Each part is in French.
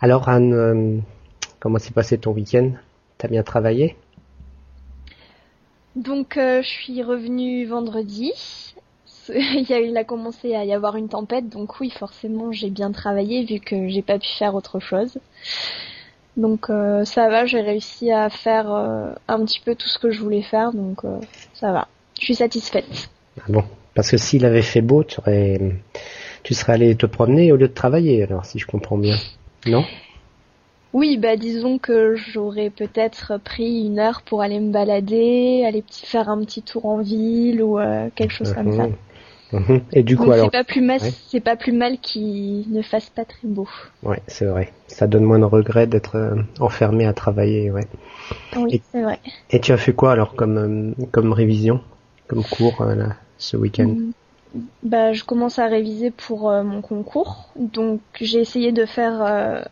Alors Anne, euh, comment s'est passé ton week-end? T'as bien travaillé? Donc euh, je suis revenue vendredi. il, y a, il a commencé à y avoir une tempête, donc oui, forcément j'ai bien travaillé vu que j'ai pas pu faire autre chose. Donc euh, ça va, j'ai réussi à faire un petit peu tout ce que je voulais faire, donc ça va. Je suis satisfaite. Ah bon, parce que s'il avait fait beau, tu, aurais... tu serais allé te promener au lieu de travailler, alors si je comprends bien. Non? Oui, bah disons que j'aurais peut-être pris une heure pour aller me balader, aller faire un petit tour en ville ou euh, quelque chose comme ça. Mhm. Mhm. Et du coup alors c'est pas plus mal, c'est pas plus mal qu'il ne fasse pas très beau. Ouais, c'est vrai. Ça donne moins de regrets d'être euh, enfermé à travailler, ouais. Oui, c'est vrai. Et tu as fait quoi alors comme euh, comme révision, comme cours là, ce week-end? Mm. Bah, je commence à réviser pour mon concours, donc j'ai essayé de faire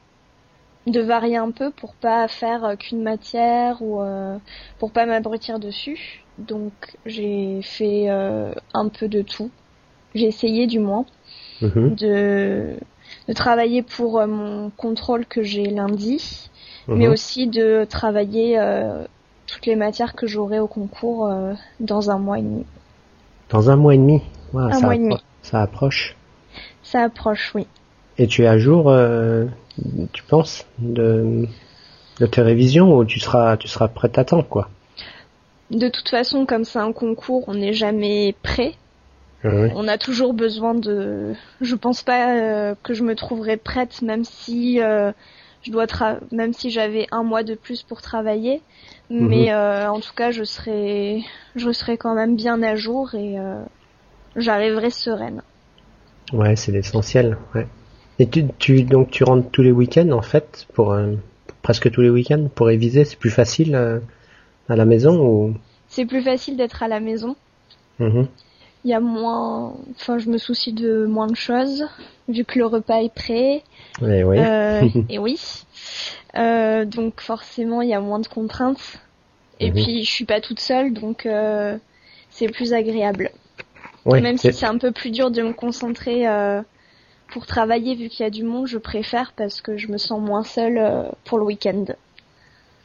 de varier un peu pour pas faire euh, qu'une matière ou euh, pour pas m'abrutir dessus. Donc j'ai fait euh, un peu de tout. J'ai essayé du moins mhm. de, de travailler pour mon contrôle que j'ai lundi, mais mhm. aussi de travailler toutes les matières que j'aurai au concours dans un mois et demi. Dans un mois et demi Un ça mois et demi. Ça approche Ça approche, oui. Et tu es à jour tu penses, de, de tes révisions ou tu seras, tu seras prête à temps, quoi? De toute façon, comme c'est un concours, on n'est jamais prêt. Ah on a toujours besoin de. Je pense pas euh, que je me trouverais prête, même si euh, je dois même si j'avais un mois de plus pour travailler. Mais mhm. euh, en tout cas, je serai, je serai quand même bien à jour et j'arriverai sereine. Ouais, c'est l'essentiel. Ouais. Et tu, tu, donc tu rentres tous les week-ends en fait pour, euh, presque tous les week-ends pour réviser, c'est plus facile euh, à la maison ou? C'est plus facile d'être à la maison. Mm-hmm. Il y a moins, enfin je me soucie de moins de choses vu que le repas est prêt. Et oui. Euh, et oui. donc forcément il y a moins de contraintes. Et mm-hmm. puis je suis pas toute seule donc c'est plus agréable. Même si c'est un peu plus dur de me concentrer pour travailler, vu qu'il y a du monde, je préfère parce que je me sens moins seule euh, pour le week-end.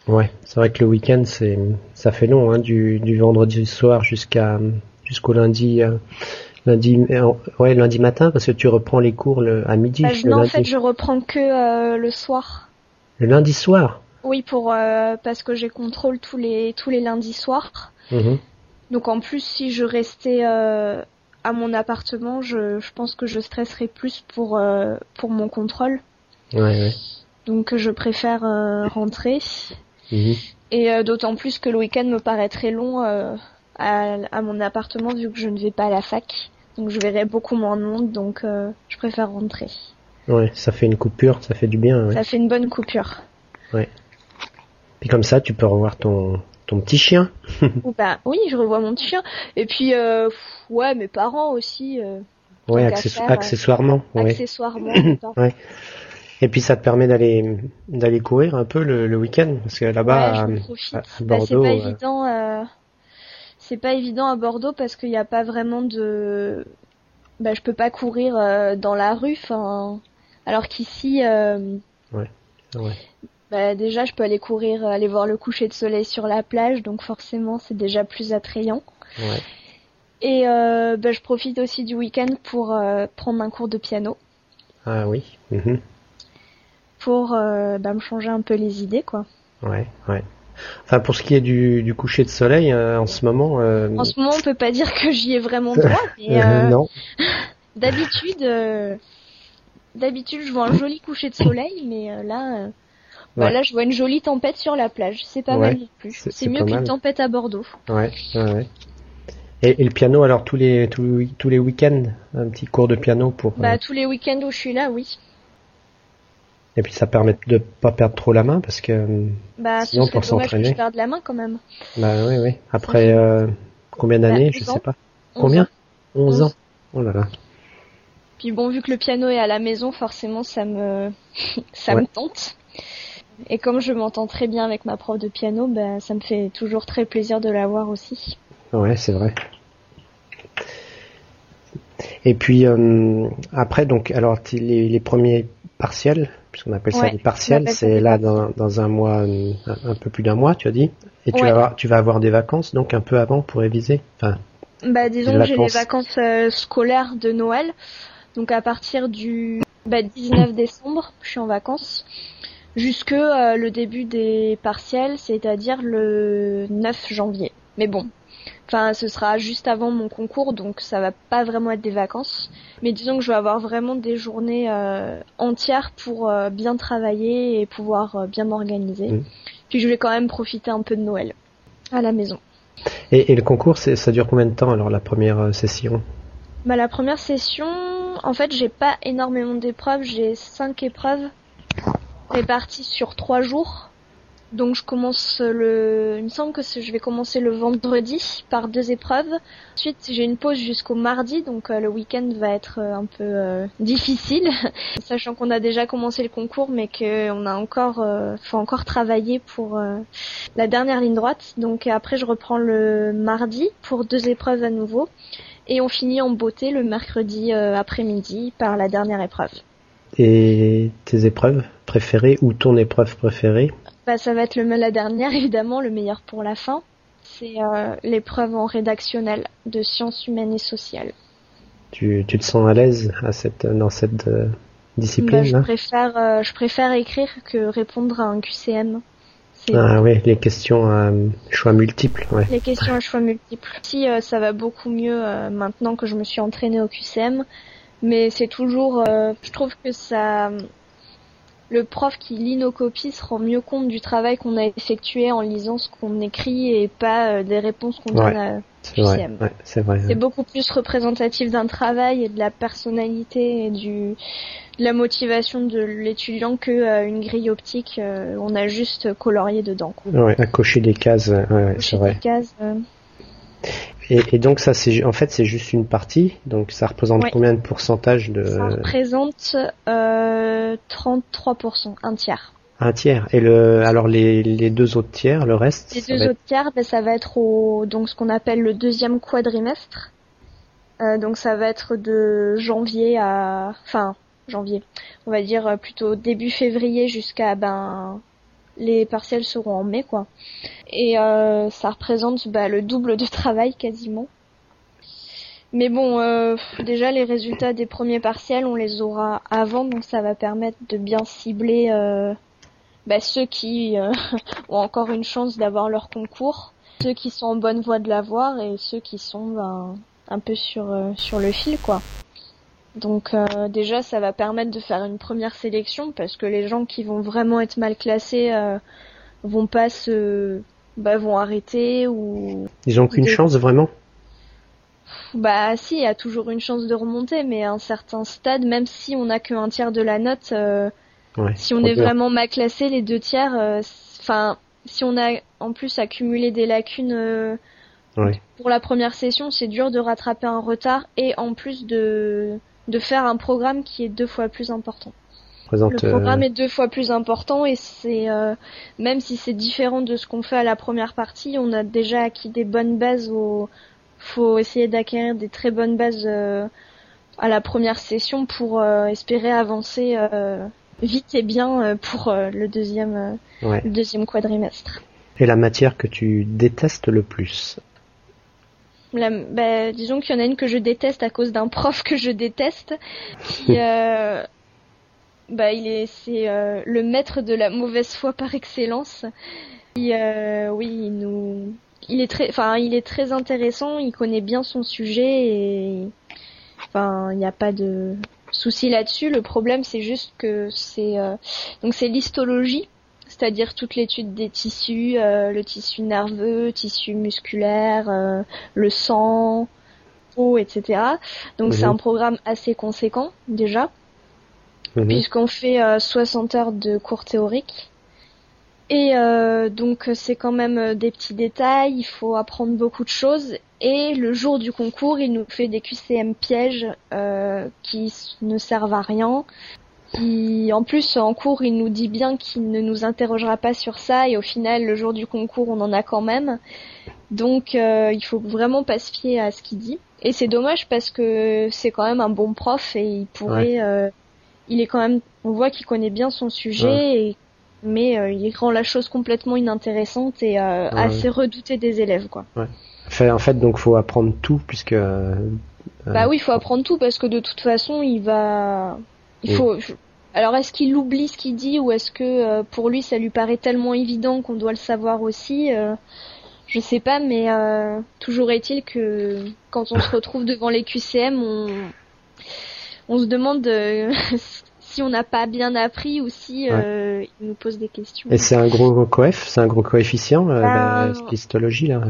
Ouais, c'est vrai que le week-end, c'est, ça fait long, hein, du, du vendredi soir jusqu'à, jusqu'au lundi, euh, lundi, euh, ouais, lundi matin, parce que tu reprends les cours le, à midi. Bah, non, en fait, je reprends que le soir. Le lundi soir? Oui, pour parce que j'ai contrôle tous les tous les lundis soirs. Mhm. Donc en plus, si je restais à mon appartement, je, je pense que je stresserais plus pour euh, pour mon contrôle. Ouais, ouais. Donc je préfère euh, rentrer. Mhm. Et euh, d'autant plus que le week-end me paraît très long à, à, mon appartement vu que je ne vais pas à la fac. Donc je verrai beaucoup moins de monde, donc je préfère rentrer. Ouais, ça fait une coupure, ça fait du bien. Ouais. Ça fait une bonne coupure. Ouais. Puis comme ça, tu peux revoir ton ton petit chien Bah oui, je revois mon petit chien. Et puis, euh, ouais, mes parents aussi. Euh, ouais, accessoirement. Accessoirement. ouais. Et puis ça te permet d'aller d'aller courir un peu le, week-end parce que là-bas à, bah, c'est pas euh, évident. Euh, c'est pas évident à Bordeaux parce qu'il n'y a pas vraiment de. Bah, je peux pas courir dans la rue. Enfin, alors qu'ici. Ouais. ouais. Bah, déjà, je peux aller courir, aller voir le coucher de soleil sur la plage, donc forcément, c'est déjà plus attrayant. Ouais. Et euh, bah, je profite aussi du week-end pour euh, prendre un cours de piano. Ah oui. Mhm. Pour euh, bah, me changer un peu les idées, quoi. Ouais, ouais. Enfin, pour ce qui est du, du coucher de soleil, en ce moment. En ce moment, on peut pas dire que j'y ai vraiment droit, mais. non. D'habitude, d'habitude, je vois un joli coucher de soleil, mais là bah là, je vois une jolie tempête sur la plage. C'est pas mal non plus. C'est mieux qu'une tempête à Bordeaux. Ouais, ouais. Et, le piano, alors tous les tous, tous les week-ends, un petit cours de piano pour. Bah euh, tous les week-ends où je suis là, oui. Et puis ça permet de pas perdre trop la main parce que bah, sinon pour s'entraîner. Je perde la main quand même. Bah oui, oui. Après euh, combien d'années, bah, je sais pas. Combien 11 ans. Oh là là. Puis bon, vu que le piano est à la maison, forcément ça me ça me tente. Et comme je m'entends très bien avec ma prof de piano, ben, ça me fait toujours très plaisir de la voir aussi. Ouais, c'est vrai. Et puis euh, après, donc, alors les, les premiers partiels, puisqu'on appelle ça des partiels. C'est là dans, dans, un mois, un, peu plus d'un mois, tu as dit. Et tu, vas avoir, tu vas avoir des vacances donc un peu avant pour réviser. Enfin, bah disons que j'ai les vacances euh, scolaires de Noël. Donc à partir du bah, 19 décembre, je suis en vacances jusque euh, le début des partiels, c'est-à-dire le 9 janvier. Mais bon, enfin ce sera juste avant mon concours, donc ça va pas vraiment être des vacances. Mais disons que je vais avoir vraiment des journées euh, entières pour euh, bien travailler et pouvoir bien m'organiser. Mmh. Puis je vais quand même profiter un peu de Noël à la maison. Et, et le concours, ça dure combien de temps alors la première session? Bah, la première session, en fait, j'ai pas énormément d'épreuves, j'ai cinq épreuves réparties sur trois jours. Donc je commence le, il me semble que je vais commencer le vendredi par deux épreuves. Ensuite j'ai une pause jusqu'au mardi, donc euh, le week-end va être euh, un peu euh, difficile, sachant qu'on a déjà commencé le concours, mais qu'on a encore, faut encore travailler pour la dernière ligne droite. Donc après je reprends le mardi pour deux épreuves à nouveau, et on finit en beauté le mercredi après-midi par la dernière épreuve. Et tes épreuves préférées ou ton épreuve préférée bah, ça va être le, la dernière, évidemment, le meilleur pour la fin. C'est euh, l'épreuve en rédactionnel de sciences humaines et sociales. Tu, tu te sens à l'aise à cette, dans cette euh, discipline bah, je, préfère, euh, je préfère écrire que répondre à un QCM. Ah oui, les questions à choix multiples. Ouais. Les questions à choix multiples. Si ça va beaucoup mieux maintenant que je me suis entraînée au QCM, mais c'est toujours, je trouve que ça, le prof qui lit nos copies se rend mieux compte du travail qu'on a effectué en lisant ce qu'on écrit et pas euh, des réponses qu'on donne à QCM. c'est vrai. C'est beaucoup plus représentatif d'un travail et de la personnalité et du de la motivation de l'étudiant que euh, une grille optique. Euh, on a juste colorié dedans. Ouais, à cocher des cases. Ouais, c'est vrai. Des cases, et, donc ça, c'est en fait c'est juste une partie. Donc ça représente combien de pourcentage de Ça représente euh, 33%, un tiers. Un tiers. Et le alors les, les deux autres tiers, le reste Les deux autres tiers, ben, ça va être au donc ce qu'on appelle le deuxième quadrimestre. Euh, donc ça va être de janvier à enfin janvier. On va dire plutôt début février jusqu'à ben les partiels seront en mai quoi. Et euh, ça représente bah, le double de travail quasiment. Mais bon, euh, déjà les résultats des premiers partiels, on les aura avant, donc ça va permettre de bien cibler euh, bah, ceux qui ont encore une chance d'avoir leur concours, ceux qui sont en bonne voie de l'avoir et ceux qui sont ben, un peu sur sur le fil quoi. Donc euh, déjà, ça va permettre de faire une première sélection parce que les gens qui vont vraiment être mal classés euh, vont pas se, bah, vont arrêter ou. Ils ont qu'une chance vraiment? Bah si, il y a toujours une chance de remonter, mais à un certain stade, même si on n'a qu'un tiers de la note, euh, si on est vraiment mal classé, les deux tiers, enfin, si on a en plus accumulé des lacunes. Pour la première session, c'est dur de rattraper un retard et en plus de de faire un programme qui est deux fois plus important. le programme euh, est deux fois plus important et c'est euh, même si c'est différent de ce qu'on fait à la première partie, on a déjà acquis des bonnes bases. Au... Faut essayer d'acquérir des très bonnes bases euh, à la première session pour espérer avancer vite et bien pour le deuxième le deuxième quadrimestre. Et la matière que tu détestes le plus? Bah, disons qu'il y en a une que je déteste à cause d'un prof que je déteste, qui, euh, bah, il est, c'est euh, le maître de la mauvaise foi par excellence. Euh, oui, il nous, il est très, enfin, il est très intéressant, il connaît bien son sujet et, enfin, il n'y a pas de souci là-dessus. Le problème, c'est juste que c'est, donc c'est l'histologie c'est-à-dire toute l'étude des tissus, euh, le tissu nerveux, le tissu musculaire, euh, le sang, peau, etc. Donc c'est mhm. un programme assez conséquent déjà, mhm. puisqu'on fait 60 euh, heures de cours théoriques. Et donc c'est quand même des petits détails, il faut apprendre beaucoup de choses. Et le jour du concours, il nous fait des QCM pièges qui ne servent à rien, en plus en cours il nous dit bien qu'il ne nous interrogera pas sur ça et au final le jour du concours on en a quand même. Donc euh, il faut vraiment pas se fier à ce qu'il dit. Et c'est dommage parce que c'est quand même un bon prof et il pourrait euh, il est quand même, on voit qu'il connaît bien son sujet, et, mais euh, il rend la chose complètement inintéressante et assez redouté des élèves, quoi. en fait, donc faut apprendre tout puisque. bah oui, il faut apprendre tout parce que de toute façon, il va, il faut. Alors est-ce qu'il oublie ce qu'il dit ou est-ce que pour lui ça lui paraît tellement évident qu'on doit le savoir aussi je sais pas, mais euh, toujours est-il que quand on se retrouve devant les QCM, on, on se demande euh, si on n'a pas bien appris ou si euh, ils nous posent des questions. Et c'est un gros coef, c'est un gros coefficient, euh, la histologie là.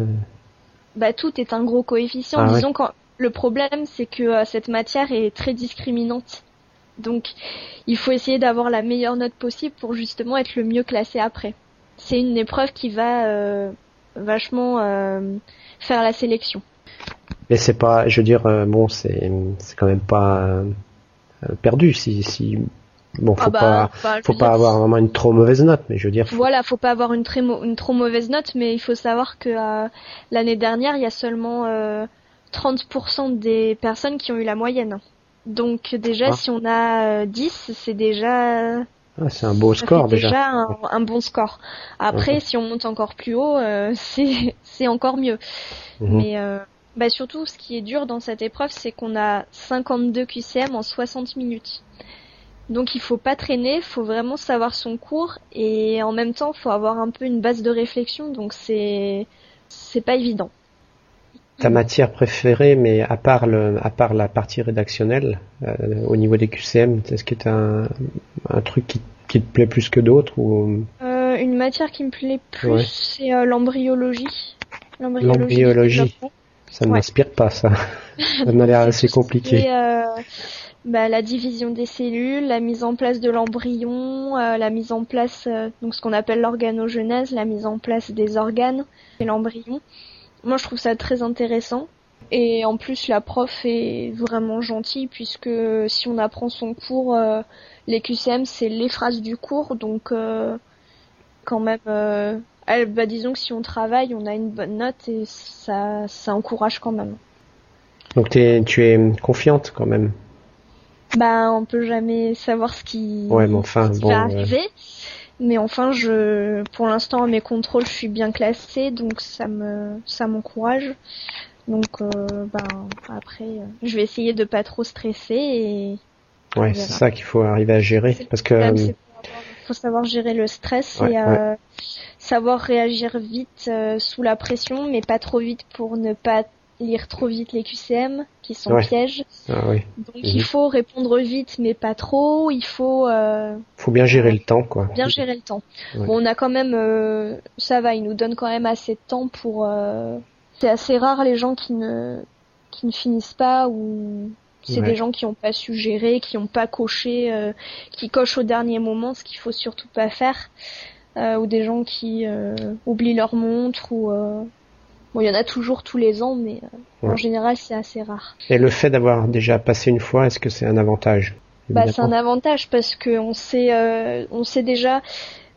Bah tout est un gros coefficient. Ah Disons quand le problème c'est que cette matière est très discriminante. Donc il faut essayer d'avoir la meilleure note possible pour justement être le mieux classé après. C'est une épreuve qui va vachement euh, faire la sélection. Mais c'est pas, je veux dire, euh, bon, c'est c'est quand même pas euh, perdu si si bon faut ah bah, pas faut pas avoir vraiment une trop mauvaise note, mais je veux dire. Voilà, faut pas avoir une très une trop mauvaise note, mais il faut savoir que l'année dernière, il y a seulement 30% des personnes qui ont eu la moyenne. Donc déjà, ah. si on a 10, c'est déjà ah, c'est un beau score déjà. déjà un, bon score. Après, si on monte encore plus haut, euh, c'est encore mieux. Mhm. Mais euh, bah surtout, ce qui est dur dans cette épreuve, c'est qu'on a 52 QCM en 60 minutes. Donc il faut pas traîner, il faut vraiment savoir son cours et en même temps, il faut avoir un peu une base de réflexion. Donc c'est c'est pas évident. Ta matière préférée, mais à part le, à part la partie rédactionnelle, euh, au niveau des QCM, est-ce que tu as un, un truc qui qui te plaît plus que d'autres ou? Euh, Une matière qui me plaît plus, c'est euh, l'embryologie. L'embryologie. Ça ne m'inspire pas, ça. ça m'a l'air assez compliqué. Bah, la division des cellules, la mise en place de l'embryon, la mise en place, donc ce qu'on appelle l'organogenèse, la mise en place des organes et l'embryon. Moi, je trouve ça très intéressant. Et en plus, la prof est vraiment gentille puisque si on apprend son cours, euh, les QCM c'est les phrases du cours, donc euh, quand même, euh, elle, bah, disons que si on travaille, on a une bonne note et ça, ça encourage quand même. Donc tu es confiante quand même. Bah, on peut jamais savoir ce qui, ouais, mais enfin, bon, va arriver. Mais enfin, je, pour l'instant, mes contrôles, je suis bien classée, donc ça me, ça m'encourage. Donc, euh, ben, après, euh, je vais essayer de pas trop stresser et. Ouais, c'est ça qu'il faut arriver à gérer, parce que. Il faut savoir gérer le stress et euh, savoir réagir vite sous la pression, mais pas trop vite pour ne pas lire trop vite les QCM qui sont pièges. Ah, oui. Donc il mhm. faut répondre vite mais pas trop. Il faut. Euh, faut bien gérer le temps quoi. Bien gérer le temps. Bon, on a quand même, ça va, il nous donne quand même assez de temps pour c'est assez rare les gens qui ne qui ne finissent pas ou c'est des gens qui n'ont pas su gérer, qui n'ont pas coché, euh, qui cochent au dernier moment, ce qu'il faut surtout pas faire, euh, ou des gens qui euh, oublient leur montre ou bon il y en a toujours tous les ans, mais en général c'est assez rare. Et le fait d'avoir déjà passé une fois, est-ce que c'est un avantage Bah c'est un avantage parce que on sait on sait déjà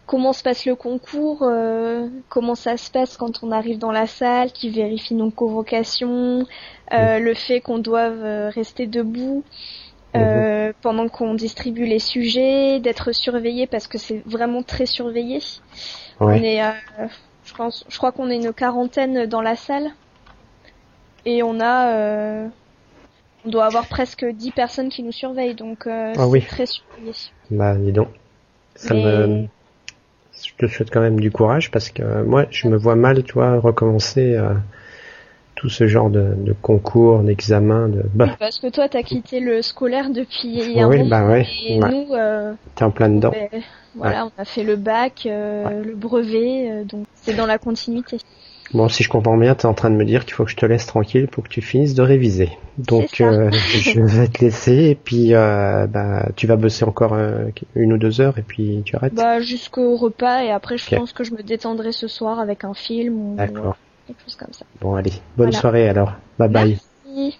comment se passe le concours, euh, comment ça se passe quand on arrive dans la salle, qui vérifie nos convocations, euh, le fait qu'on doive euh, rester debout mhm. pendant qu'on distribue les sujets, d'être surveillé parce que c'est vraiment très surveillé. On est, je, pense, je crois qu'on est une quarantaine dans la salle et on a, on doit avoir presque 10 personnes qui nous surveillent, donc ah c'est très surveillé. Bah dis donc. Ça me je te souhaite quand même du courage parce que moi, je me vois mal, tu vois, recommencer euh, tout ce genre de, de concours, d'examens. De... Bah. parce que toi, t'as quitté le scolaire depuis un oui, moment, bah ouais, et nous, euh, t'es en plein dedans. Ben, voilà, on a fait le bac, euh, le brevet, euh, donc c'est dans la continuité. Bon, si je comprends bien, tu es en train de me dire qu'il faut que je te laisse tranquille pour que tu finisses de réviser. Donc, euh, je vais te laisser et puis euh, bah, tu vas bosser encore euh, une ou deux heures et puis tu arrêtes. Bah, jusqu'au repas et après, je pense que je me détendrai ce soir avec un film ou quelque chose comme ça. Bon, allez, bonne soirée alors. Bye bye. Merci.